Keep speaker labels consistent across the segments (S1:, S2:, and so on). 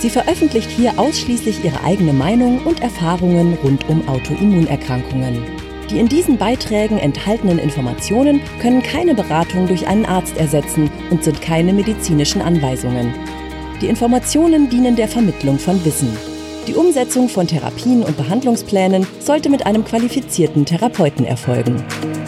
S1: Sie veröffentlicht hier ausschließlich ihre eigene Meinung und Erfahrungen rund um Autoimmunerkrankungen. Die in diesen Beiträgen enthaltenen Informationen können keine Beratung durch einen Arzt ersetzen und sind keine medizinischen Anweisungen. Die Informationen dienen der Vermittlung von Wissen. Die Umsetzung von Therapien und Behandlungsplänen sollte mit einem qualifizierten Therapeuten erfolgen.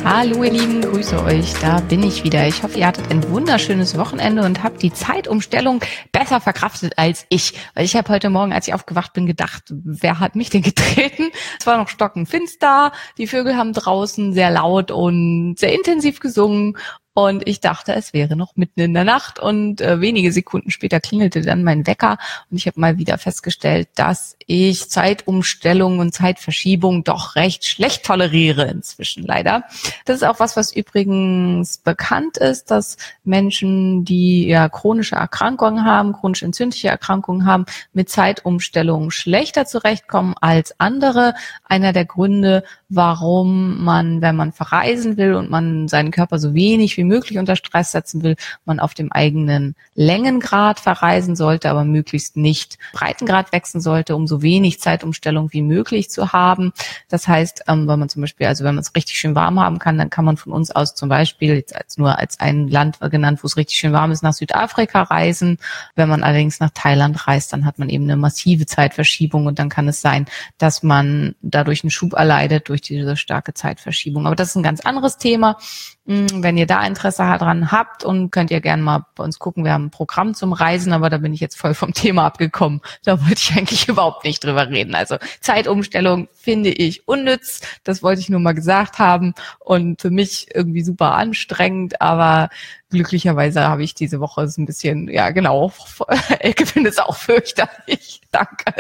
S2: Hallo ihr Lieben, grüße euch, da bin ich wieder. Ich hoffe, ihr hattet ein wunderschönes Wochenende und habt die Zeitumstellung besser verkraftet als ich. Weil ich habe heute Morgen, als ich aufgewacht bin, gedacht, wer hat mich denn getreten? Es war noch stockenfinster, die Vögel haben draußen sehr laut und sehr intensiv gesungen und ich dachte, es wäre noch mitten in der Nacht und äh, wenige Sekunden später klingelte dann mein Wecker und ich habe mal wieder festgestellt, dass ich Zeitumstellung und Zeitverschiebung doch recht schlecht toleriere inzwischen leider. Das ist auch was, was übrigens bekannt ist, dass Menschen, die ja chronische Erkrankungen haben, chronisch entzündliche Erkrankungen haben, mit Zeitumstellungen schlechter zurechtkommen als andere. Einer der Gründe, warum man, wenn man verreisen will und man seinen Körper so wenig wie wie möglich unter Stress setzen will, man auf dem eigenen Längengrad verreisen sollte, aber möglichst nicht Breitengrad wechseln sollte, um so wenig Zeitumstellung wie möglich zu haben. Das heißt, ähm, wenn man zum Beispiel, also wenn man es richtig schön warm haben kann, dann kann man von uns aus zum Beispiel jetzt als nur als ein Land genannt, wo es richtig schön warm ist, nach Südafrika reisen. Wenn man allerdings nach Thailand reist, dann hat man eben eine massive Zeitverschiebung und dann kann es sein, dass man dadurch einen Schub erleidet durch diese starke Zeitverschiebung. Aber das ist ein ganz anderes Thema. Hm, wenn ihr da Interesse daran habt und könnt ihr gerne mal bei uns gucken. Wir haben ein Programm zum Reisen, aber da bin ich jetzt voll vom Thema abgekommen. Da wollte ich eigentlich überhaupt nicht drüber reden. Also Zeitumstellung finde ich unnütz. Das wollte ich nur mal gesagt haben und für mich irgendwie super anstrengend, aber glücklicherweise habe ich diese Woche so ein bisschen, ja genau, Elke findet es auch fürchterlich. Danke.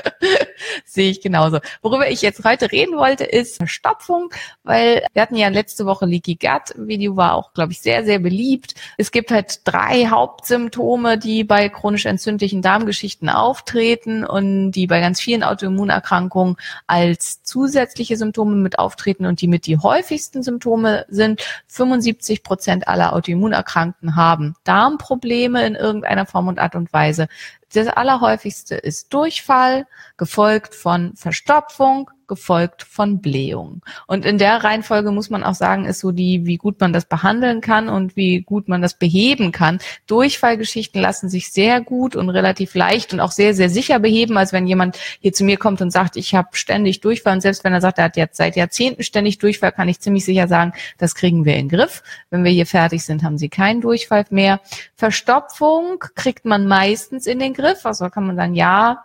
S2: Sehe ich genauso. Worüber ich jetzt heute reden wollte, ist Verstopfung, weil wir hatten ja letzte Woche Leaky Gut. Video war auch, glaube ich, sehr, sehr beliebt. Es gibt halt drei Hauptsymptome, die bei chronisch entzündlichen Darmgeschichten auftreten und die bei ganz vielen Autoimmunerkrankungen als zusätzliche Symptome mit auftreten und die mit die häufigsten Symptome sind. 75 Prozent aller Autoimmunerkrankungen Patienten haben Darmprobleme in irgendeiner Form und Art und Weise. Das allerhäufigste ist Durchfall, gefolgt von Verstopfung, gefolgt von Blähung. Und in der Reihenfolge muss man auch sagen, ist so die, wie gut man das behandeln kann und wie gut man das beheben kann. Durchfallgeschichten lassen sich sehr gut und relativ leicht und auch sehr, sehr sicher beheben, als wenn jemand hier zu mir kommt und sagt, ich habe ständig Durchfall. Und selbst wenn er sagt, er hat jetzt seit Jahrzehnten ständig Durchfall, kann ich ziemlich sicher sagen, das kriegen wir in den Griff. Wenn wir hier fertig sind, haben sie keinen Durchfall mehr. Verstopfung kriegt man meistens in den Griff. Also kann man sagen, ja,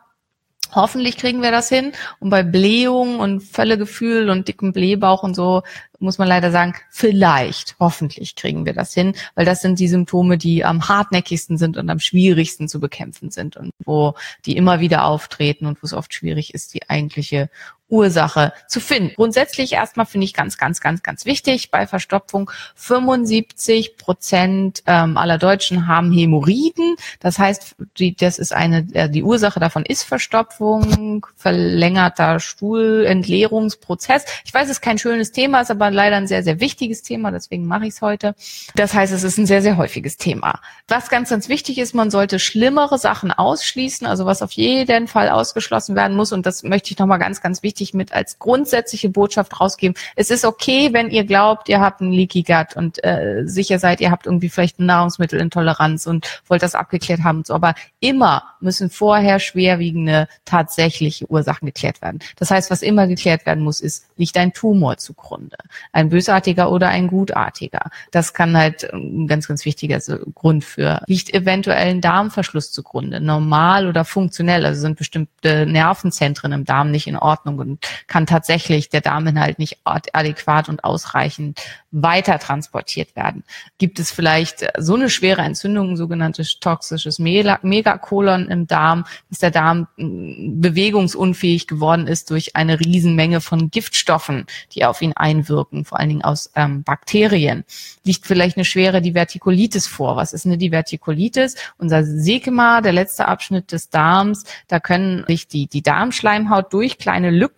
S2: Hoffentlich kriegen wir das hin. Und bei Blähung und Völlegefühl und dickem Blähbauch und so muss man leider sagen, vielleicht, hoffentlich kriegen wir das hin, weil das sind die Symptome, die am hartnäckigsten sind und am schwierigsten zu bekämpfen sind und wo die immer wieder auftreten und wo es oft schwierig ist, die eigentliche Ursache zu finden. Grundsätzlich erstmal finde ich ganz, ganz, ganz, ganz wichtig bei Verstopfung. 75 Prozent ähm, aller Deutschen haben Hämorrhoiden. Das heißt, die, das ist eine, äh, die Ursache davon ist Verstopfung, verlängerter Stuhlentleerungsprozess. Ich weiß, es ist kein schönes Thema, ist aber aber leider ein sehr, sehr wichtiges Thema, deswegen mache ich es heute. Das heißt, es ist ein sehr, sehr häufiges Thema. Was ganz, ganz wichtig ist, man sollte schlimmere Sachen ausschließen, also was auf jeden Fall ausgeschlossen werden muss, und das möchte ich nochmal ganz, ganz wichtig mit als grundsätzliche Botschaft rausgeben. Es ist okay, wenn ihr glaubt, ihr habt einen Leaky Gut und äh, sicher seid, ihr habt irgendwie vielleicht eine Nahrungsmittelintoleranz und wollt das abgeklärt haben so, aber immer müssen vorher schwerwiegende tatsächliche Ursachen geklärt werden. Das heißt, was immer geklärt werden muss, ist, liegt ein Tumor zugrunde? ein bösartiger oder ein gutartiger. Das kann halt ein ganz, ganz wichtiger Grund für. Liegt eventuell ein Darmverschluss zugrunde, normal oder funktionell, also sind bestimmte Nervenzentren im Darm nicht in Ordnung und kann tatsächlich der Darminhalt nicht adäquat und ausreichend weiter transportiert werden. Gibt es vielleicht so eine schwere Entzündung, ein sogenanntes toxisches Megakolon im Darm, dass der Darm bewegungsunfähig geworden ist durch eine Riesenmenge von Giftstoffen, die auf ihn einwirken, vor allen Dingen aus ähm, Bakterien. Liegt vielleicht eine schwere Divertikulitis vor. Was ist eine Divertikulitis? Unser Sekema, der letzte Abschnitt des Darms, da können sich die, die Darmschleimhaut durch kleine Lücken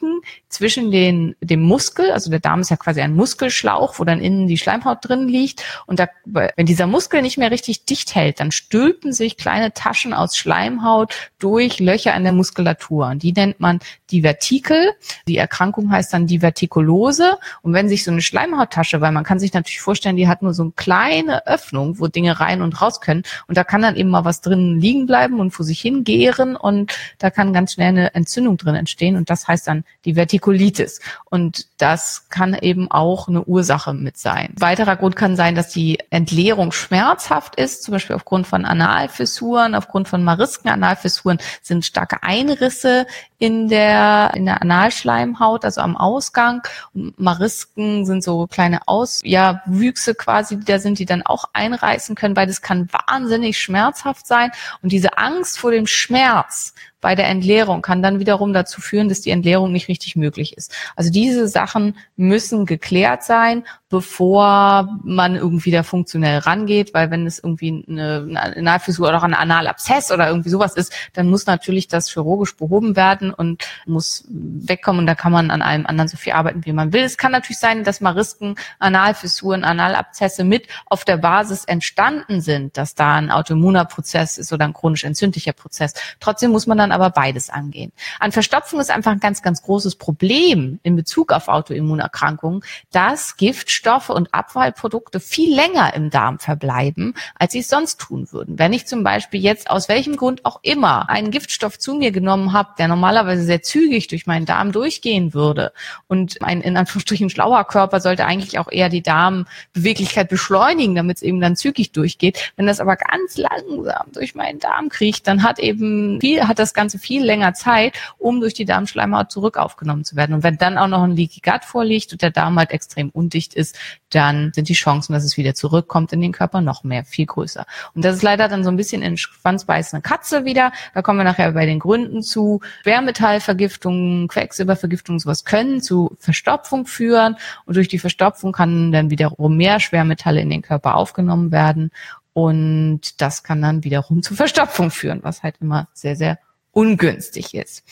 S2: zwischen den, dem Muskel, also der Darm ist ja quasi ein Muskelschlauch, wo dann innen die Schleimhaut drin liegt. Und da, wenn dieser Muskel nicht mehr richtig dicht hält, dann stülpen sich kleine Taschen aus Schleimhaut durch Löcher in der Muskulatur. Und die nennt man Divertikel. Die Erkrankung heißt dann Divertikulose. Und wenn sich so eine Schleimhauttasche, weil man kann sich natürlich vorstellen, die hat nur so eine kleine Öffnung, wo Dinge rein und raus können. Und da kann dann eben mal was drin liegen bleiben und vor sich hingären. Und da kann ganz schnell eine Entzündung drin entstehen. Und das heißt dann Divertikulitis. Und das kann eben auch eine Ursache mit sein. weiterer Grund kann sein, dass die Entleerung schmerzhaft ist, zum Beispiel aufgrund von Analfissuren, aufgrund von Marisken. Analfissuren sind starke Einrisse in der, in der Analschleimhaut, also am Ausgang. Und Marisken sind so kleine Aus, ja, Wüchse quasi, die da sind, die dann auch einreißen können, weil das kann wahnsinnig schmerzhaft sein. Und diese Angst vor dem Schmerz bei der Entleerung kann dann wiederum dazu führen, dass die Entleerung nicht richtig möglich ist. Also diese Sachen müssen geklärt sein, bevor man irgendwie da funktionell rangeht, weil wenn es irgendwie eine, Analfissur oder ein Analabszess oder irgendwie sowas ist, dann muss natürlich das chirurgisch behoben werden und muss wegkommen und da kann man an allem anderen so viel arbeiten, wie man will. Es kann natürlich sein, dass Marisken, Analfissuren, Analabzesse mit auf der Basis entstanden sind, dass da ein autoimmuner Prozess ist oder ein chronisch entzündlicher Prozess. Trotzdem muss man dann aber beides angehen. An Verstopfung ist einfach ein ganz, ganz großes Problem in Bezug auf Autoimmunerkrankungen, dass Giftstoffe und Abfallprodukte viel länger im Darm verbleiben, als sie es sonst tun würden. Wenn ich zum Beispiel jetzt aus welchem Grund auch immer einen Giftstoff zu mir genommen habe, der normalerweise sehr zügig durch meinen Darm durchgehen würde und ein in Anführungsstrichen schlauer Körper sollte eigentlich auch eher die Darmbeweglichkeit beschleunigen, damit es eben dann zügig durchgeht. Wenn das aber ganz langsam durch meinen Darm kriecht, dann hat eben viel, hat das Ganze viel länger Zeit, um durch die Darmschleimhaut zurück aufgenommen zu werden. Und wenn dann auch noch ein Leaky Gut vorliegt und der Darm halt extrem undicht ist, dann sind die Chancen, dass es wieder zurückkommt in den Körper noch mehr, viel größer. Und das ist leider dann so ein bisschen in schwanzbeißende Katze wieder. Da kommen wir nachher bei den Gründen zu. Schwermetallvergiftungen, Quecksilbervergiftungen, sowas können zu Verstopfung führen. Und durch die Verstopfung kann dann wiederum mehr Schwermetalle in den Körper aufgenommen werden. Und das kann dann wiederum zu Verstopfung führen, was halt immer sehr, sehr ungünstig ist.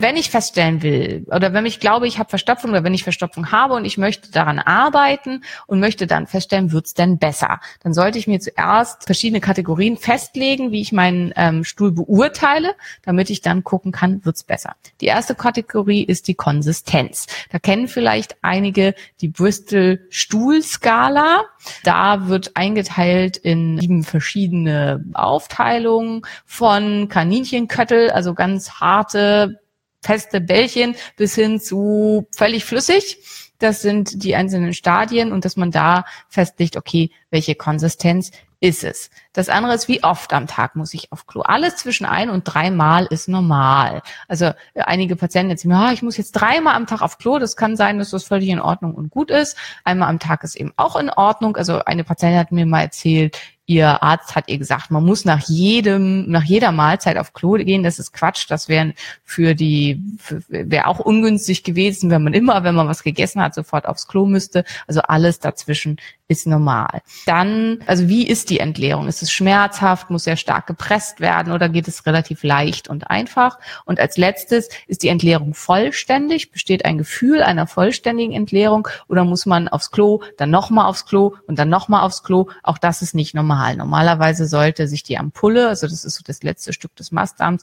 S2: Wenn ich feststellen will oder wenn ich glaube, ich habe Verstopfung oder wenn ich Verstopfung habe und ich möchte daran arbeiten und möchte dann feststellen, wird's denn besser, dann sollte ich mir zuerst verschiedene Kategorien festlegen, wie ich meinen ähm, Stuhl beurteile, damit ich dann gucken kann, wird's besser. Die erste Kategorie ist die Konsistenz. Da kennen vielleicht einige die Bristol Stuhlskala. Da wird eingeteilt in sieben verschiedene Aufteilungen von Kaninchenköttel, also ganz harte, feste Bällchen bis hin zu völlig flüssig. Das sind die einzelnen Stadien und dass man da festlegt, okay, welche Konsistenz ist es. Das andere ist, wie oft am Tag muss ich auf Klo. Alles zwischen ein und dreimal ist normal. Also äh, einige Patienten jetzt, ja, ich muss jetzt dreimal am Tag auf Klo. Das kann sein, dass das völlig in Ordnung und gut ist. Einmal am Tag ist eben auch in Ordnung. Also eine Patientin hat mir mal erzählt, ihr Arzt hat ihr gesagt, man muss nach jedem, nach jeder Mahlzeit auf Klo gehen. Das ist Quatsch. Das wäre für die, wäre auch ungünstig gewesen, wenn man immer, wenn man was gegessen hat, sofort aufs Klo müsste. Also alles dazwischen ist normal. Dann, also wie ist die Entleerung? Ist es schmerzhaft? Muss sehr stark gepresst werden oder geht es relativ leicht und einfach? Und als letztes ist die Entleerung vollständig? Besteht ein Gefühl einer vollständigen Entleerung oder muss man aufs Klo, dann nochmal aufs Klo und dann nochmal aufs Klo? Auch das ist nicht normal. Normalerweise sollte sich die Ampulle, also das ist so das letzte Stück des Mastdarms,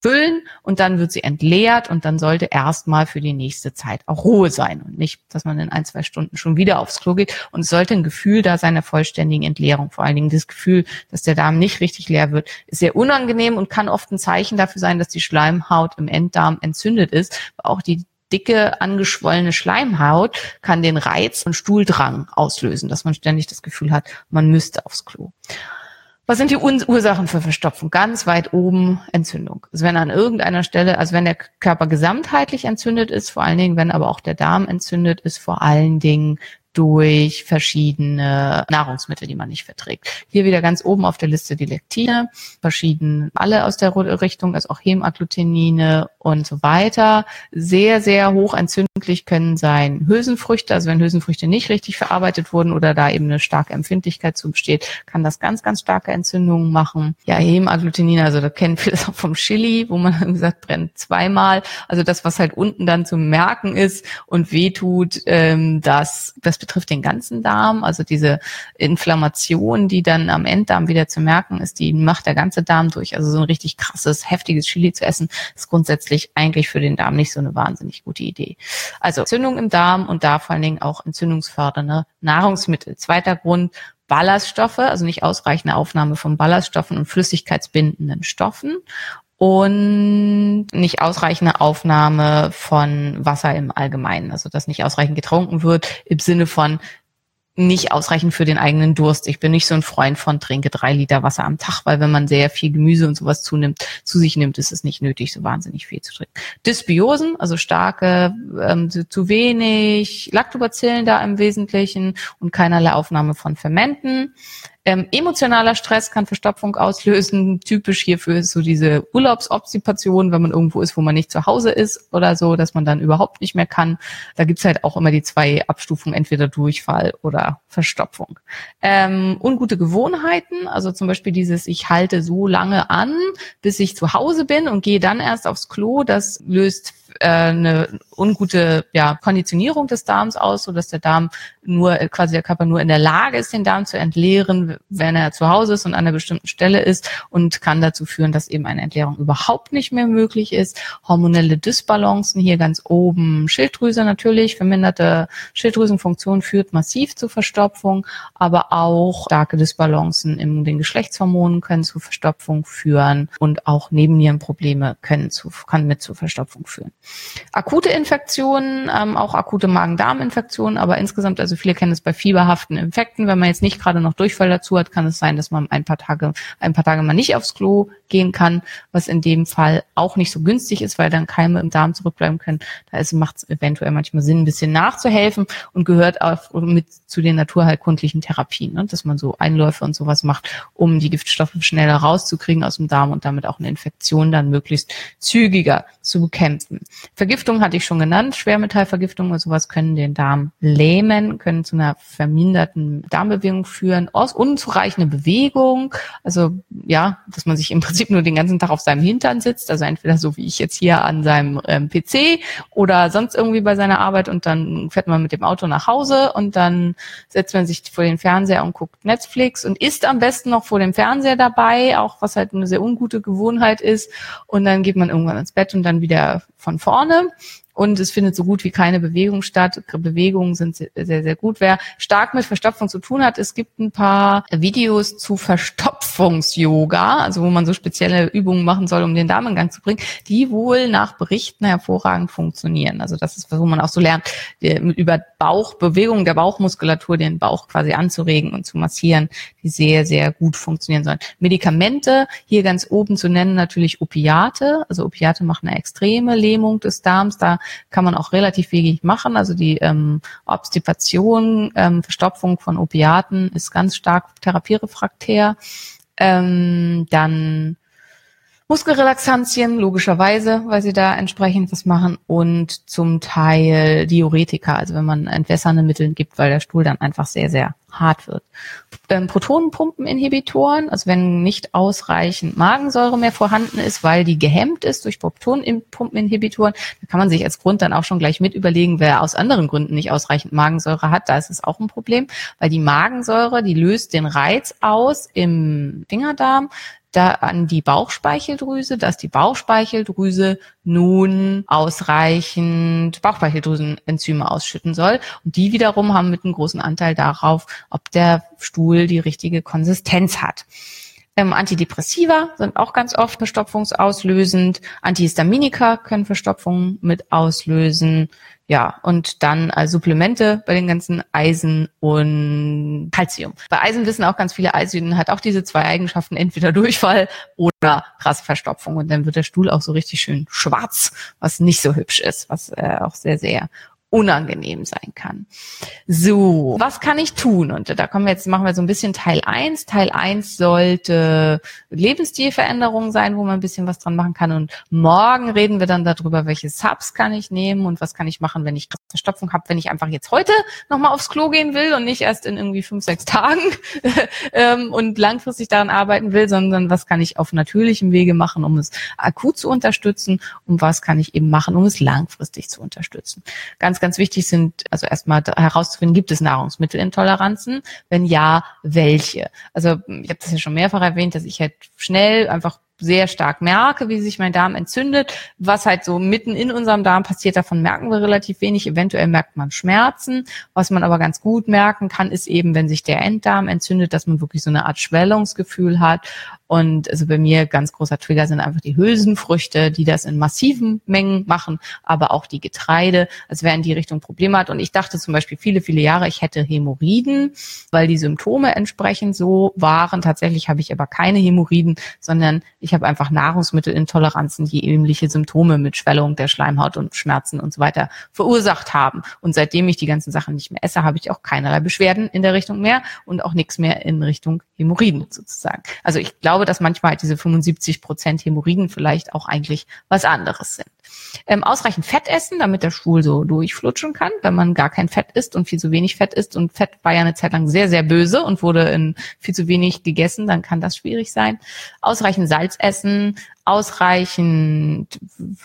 S2: füllen und dann wird sie entleert und dann sollte erstmal für die nächste Zeit auch Ruhe sein und nicht, dass man in ein, zwei Stunden schon wieder aufs Klo geht und es sollte ein Gefühl da sein der vollständigen Entleerung. Vor allen Dingen das Gefühl, dass der Darm nicht richtig leer wird, ist sehr unangenehm und kann oft ein Zeichen dafür sein, dass die Schleimhaut im Enddarm entzündet ist. Auch die dicke, angeschwollene Schleimhaut kann den Reiz und Stuhldrang auslösen, dass man ständig das Gefühl hat, man müsste aufs Klo. Was sind die Ursachen für Verstopfung? Ganz weit oben Entzündung. Also wenn an irgendeiner Stelle, also wenn der Körper gesamtheitlich entzündet ist, vor allen Dingen, wenn aber auch der Darm entzündet ist, vor allen Dingen durch verschiedene Nahrungsmittel, die man nicht verträgt. Hier wieder ganz oben auf der Liste die Lektine, verschieden alle aus der Richtung, also auch Hemagglutinin und so weiter. Sehr, sehr hoch entzündlich können sein Hülsenfrüchte, also wenn Hülsenfrüchte nicht richtig verarbeitet wurden oder da eben eine starke Empfindlichkeit zu besteht, kann das ganz, ganz starke Entzündungen machen. Ja, Hemagglutinin, also da kennen viele das auch vom Chili, wo man gesagt brennt zweimal. Also das, was halt unten dann zu merken ist und wehtut, ähm, das, das betrifft den ganzen Darm. Also diese Inflammation, die dann am Enddarm wieder zu merken ist, die macht der ganze Darm durch. Also so ein richtig krasses, heftiges Chili zu essen, ist grundsätzlich eigentlich für den Darm nicht so eine wahnsinnig gute Idee. Also Entzündung im Darm und da vor allen Dingen auch entzündungsfördernde Nahrungsmittel. Zweiter Grund, Ballaststoffe, also nicht ausreichende Aufnahme von Ballaststoffen und flüssigkeitsbindenden Stoffen und nicht ausreichende Aufnahme von Wasser im Allgemeinen, also dass nicht ausreichend getrunken wird im Sinne von nicht ausreichend für den eigenen Durst. Ich bin nicht so ein Freund von trinke drei Liter Wasser am Tag, weil wenn man sehr viel Gemüse und sowas zunimmt, zu sich nimmt, ist es nicht nötig, so wahnsinnig viel zu trinken. Dysbiosen, also starke, ähm, zu wenig Lactobacillen da im Wesentlichen und keinerlei Aufnahme von Fermenten. Ähm, emotionaler Stress kann Verstopfung auslösen. Typisch hierfür ist so diese Urlaubsobstipation, wenn man irgendwo ist, wo man nicht zu Hause ist oder so, dass man dann überhaupt nicht mehr kann. Da gibt's halt auch immer die zwei Abstufungen, entweder Durchfall oder Verstopfung. Ähm, ungute Gewohnheiten, also zum Beispiel dieses, ich halte so lange an, bis ich zu Hause bin und gehe dann erst aufs Klo, das löst eine ungute ja, Konditionierung des Darms aus, so dass der Darm nur quasi der Körper nur in der Lage ist, den Darm zu entleeren, wenn er zu Hause ist und an einer bestimmten Stelle ist und kann dazu führen, dass eben eine Entleerung überhaupt nicht mehr möglich ist. Hormonelle Dysbalancen hier ganz oben, Schilddrüse natürlich, verminderte Schilddrüsenfunktion führt massiv zu Verstopfung, aber auch starke Dysbalancen in den Geschlechtshormonen können zu Verstopfung führen und auch Nebennierenprobleme können zu, kann mit zu Verstopfung führen. Akute Infektionen, ähm, auch akute Magen-Darm-Infektionen, aber insgesamt, also viele kennen es bei fieberhaften Infekten. Wenn man jetzt nicht gerade noch Durchfall dazu hat, kann es sein, dass man ein paar Tage, ein paar Tage mal nicht aufs Klo gehen kann, was in dem Fall auch nicht so günstig ist, weil dann Keime im Darm zurückbleiben können. Da macht es eventuell manchmal Sinn, ein bisschen nachzuhelfen und gehört auch mit zu den naturheilkundlichen Therapien, ne? dass man so Einläufe und sowas macht, um die Giftstoffe schneller rauszukriegen aus dem Darm und damit auch eine Infektion dann möglichst zügiger zu bekämpfen. Vergiftung hatte ich schon genannt, Schwermetallvergiftung und sowas können den Darm lähmen, können zu einer verminderten Darmbewegung führen, aus unzureichende Bewegung, also ja, dass man sich im Prinzip nur den ganzen Tag auf seinem Hintern sitzt, also entweder so wie ich jetzt hier an seinem ähm, PC oder sonst irgendwie bei seiner Arbeit und dann fährt man mit dem Auto nach Hause und dann setzt man sich vor den Fernseher und guckt Netflix und isst am besten noch vor dem Fernseher dabei, auch was halt eine sehr ungute Gewohnheit ist und dann geht man irgendwann ins Bett und dann wieder von vorne und es findet so gut wie keine Bewegung statt. Bewegungen sind sehr, sehr gut. Wer stark mit Verstopfung zu tun hat, es gibt ein paar Videos zu Verstopfungs-Yoga, also wo man so spezielle Übungen machen soll, um den Darm in Gang zu bringen, die wohl nach Berichten hervorragend funktionieren. Also das ist, wo man auch so lernt, über Bauchbewegungen der Bauchmuskulatur den Bauch quasi anzuregen und zu massieren, die sehr, sehr gut funktionieren sollen. Medikamente, hier ganz oben zu nennen natürlich Opiate. Also Opiate machen eine extreme Lähmung des Darms. Da kann man auch relativ wenig machen. Also die ähm, Obstipation, ähm, Verstopfung von Opiaten ist ganz stark therapierefraktär. Ähm, dann Muskelrelaxantien, logischerweise, weil sie da entsprechend was machen und zum Teil Diuretika, also wenn man entwässernde Mittel gibt, weil der Stuhl dann einfach sehr, sehr hart wird. Ähm, Protonenpumpeninhibitoren, also wenn nicht ausreichend Magensäure mehr vorhanden ist, weil die gehemmt ist durch Protonenpumpeninhibitoren, da kann man sich als Grund dann auch schon gleich mit überlegen, wer aus anderen Gründen nicht ausreichend Magensäure hat, da ist es auch ein Problem, weil die Magensäure, die löst den Reiz aus im Fingerdarm, da an die Bauchspeicheldrüse, dass die Bauchspeicheldrüse nun ausreichend Bauchspeicheldrüsenenzyme ausschütten soll. Und die wiederum haben mit einem großen Anteil darauf, ob der Stuhl die richtige Konsistenz hat. Ähm, Antidepressiva sind auch ganz oft verstopfungsauslösend. Antihistaminika können Verstopfung mit auslösen. Ja, und dann als Supplemente bei den ganzen Eisen und Calcium. Bei Eisen wissen auch ganz viele, Eisen hat auch diese zwei Eigenschaften, entweder Durchfall oder krasse Verstopfung. Und dann wird der Stuhl auch so richtig schön schwarz, was nicht so hübsch ist, was äh, auch sehr, sehr unangenehm sein kann. So, was kann ich tun? Und da kommen wir jetzt, machen wir so ein bisschen Teil eins. Teil eins sollte Lebensstilveränderungen sein, wo man ein bisschen was dran machen kann. Und morgen reden wir dann darüber, welche Subs kann ich nehmen und was kann ich machen, wenn ich Verstopfung habe, wenn ich einfach jetzt heute nochmal aufs Klo gehen will und nicht erst in irgendwie fünf, sechs Tagen ähm, und langfristig daran arbeiten will, sondern was kann ich auf natürlichem Wege machen, um es akut zu unterstützen und was kann ich eben machen, um es langfristig zu unterstützen. Ganz ganz, ganz wichtig sind, also erstmal herauszufinden, gibt es Nahrungsmittelintoleranzen? Wenn ja, welche? Also ich habe das ja schon mehrfach erwähnt, dass ich halt schnell einfach sehr stark merke, wie sich mein Darm entzündet. Was halt so mitten in unserem Darm passiert, davon merken wir relativ wenig. Eventuell merkt man Schmerzen. Was man aber ganz gut merken kann, ist eben, wenn sich der Enddarm entzündet, dass man wirklich so eine Art Schwellungsgefühl hat und also bei mir ganz großer Trigger sind einfach die Hülsenfrüchte, die das in massiven Mengen machen, aber auch die Getreide, als wer in die Richtung Probleme hat. Und ich dachte zum Beispiel viele, viele Jahre, ich hätte Hämorrhoiden, weil die Symptome entsprechend so waren. Tatsächlich habe ich aber keine Hämorrhoiden, sondern ich habe einfach Nahrungsmittelintoleranzen, die ähnliche Symptome mit Schwellung der Schleimhaut und Schmerzen und so weiter verursacht haben. Und seitdem ich die ganzen Sachen nicht mehr esse, habe ich auch keinerlei Beschwerden in der Richtung mehr und auch nichts mehr in Richtung Hämorrhoiden sozusagen. Also ich glaube, dass manchmal halt diese 75 Prozent Hämorrhoiden vielleicht auch eigentlich was anderes sind. Ähm, ausreichend Fett essen, damit der Stuhl so durchflutschen kann, wenn man gar kein Fett isst und viel zu wenig Fett isst und Fett war ja eine Zeit lang sehr, sehr böse und wurde in viel zu wenig gegessen, dann kann das schwierig sein. Ausreichend Salz essen, ausreichend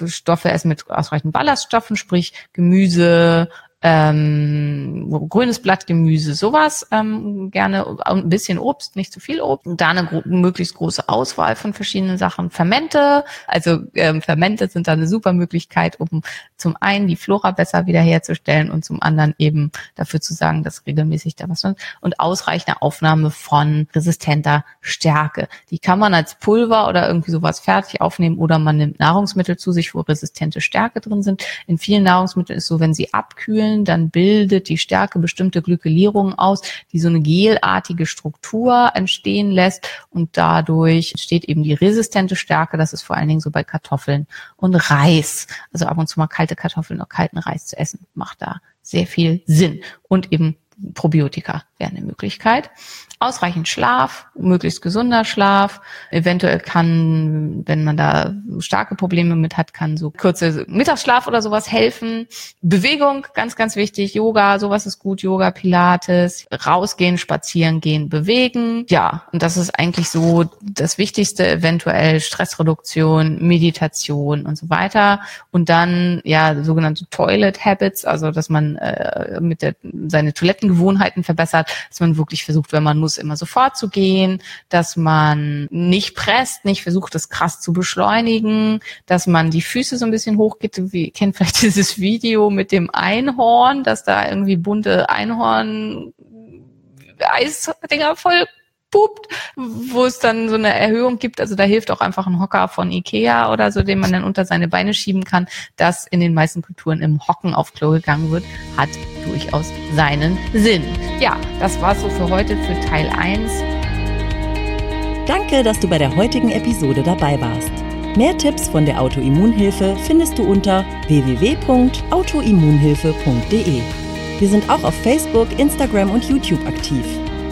S2: Stoffe essen mit ausreichend Ballaststoffen, sprich Gemüse, ähm, grünes Blattgemüse, sowas ähm, gerne ein bisschen Obst, nicht zu viel Obst. Da eine gro möglichst große Auswahl von verschiedenen Sachen. Fermente, also ähm, Fermente sind da eine super Möglichkeit, um zum einen die Flora besser wiederherzustellen und zum anderen eben dafür zu sagen, dass regelmäßig da was ist. Und ausreichende Aufnahme von resistenter Stärke. Die kann man als Pulver oder irgendwie sowas fertig aufnehmen oder man nimmt Nahrungsmittel zu sich, wo resistente Stärke drin sind. In vielen Nahrungsmitteln ist so, wenn sie abkühlen, Glykosylen, dann bildet die Stärke bestimmte Glykelierungen aus, die so eine gelartige Struktur entstehen lässt und dadurch entsteht eben die resistente Stärke. Das ist vor allen Dingen so bei Kartoffeln und Reis. Also ab und zu mal kalte Kartoffeln oder kalten Reis zu essen, macht da sehr viel Sinn. Und eben Probiotika wäre eine Möglichkeit. Ausreichend Schlaf, möglichst gesunder Schlaf. Eventuell kann, wenn man da starke Probleme mit hat, kann so kurze Mittagsschlaf oder sowas helfen. Bewegung, ganz, ganz wichtig. Yoga, sowas ist gut. Yoga, Pilates, rausgehen, spazieren gehen, bewegen. Ja, und das ist eigentlich so das Wichtigste. Eventuell Stressreduktion, Meditation und so weiter. Und dann, ja, sogenannte Toilet Habits, also dass man äh, mit der, seine Toilettengewohnheiten verbessert, dass man wirklich versucht, wenn man muss, immer sofort zu gehen, dass man nicht presst, nicht versucht, das krass zu beschleunigen, dass man die Füße so ein bisschen hochgeht. Wie kennt vielleicht dieses Video mit dem Einhorn, dass da irgendwie bunte Einhorn Eisdinger voll pupt, wo es dann so eine Erhöhung gibt. Also da hilft auch einfach ein Hocker von Ikea oder so, den man dann unter seine Beine schieben kann. Das in den meisten Kulturen im Hocken auf Klo gegangen wird, hat durchaus seinen Sinn. Ja, das war's so für heute für Teil 1.
S1: Danke, dass du bei der heutigen Episode dabei warst. Mehr Tipps von der Autoimmunhilfe findest du unter www.autoimmunhilfe.de. Wir sind auch auf Facebook, Instagram und YouTube aktiv.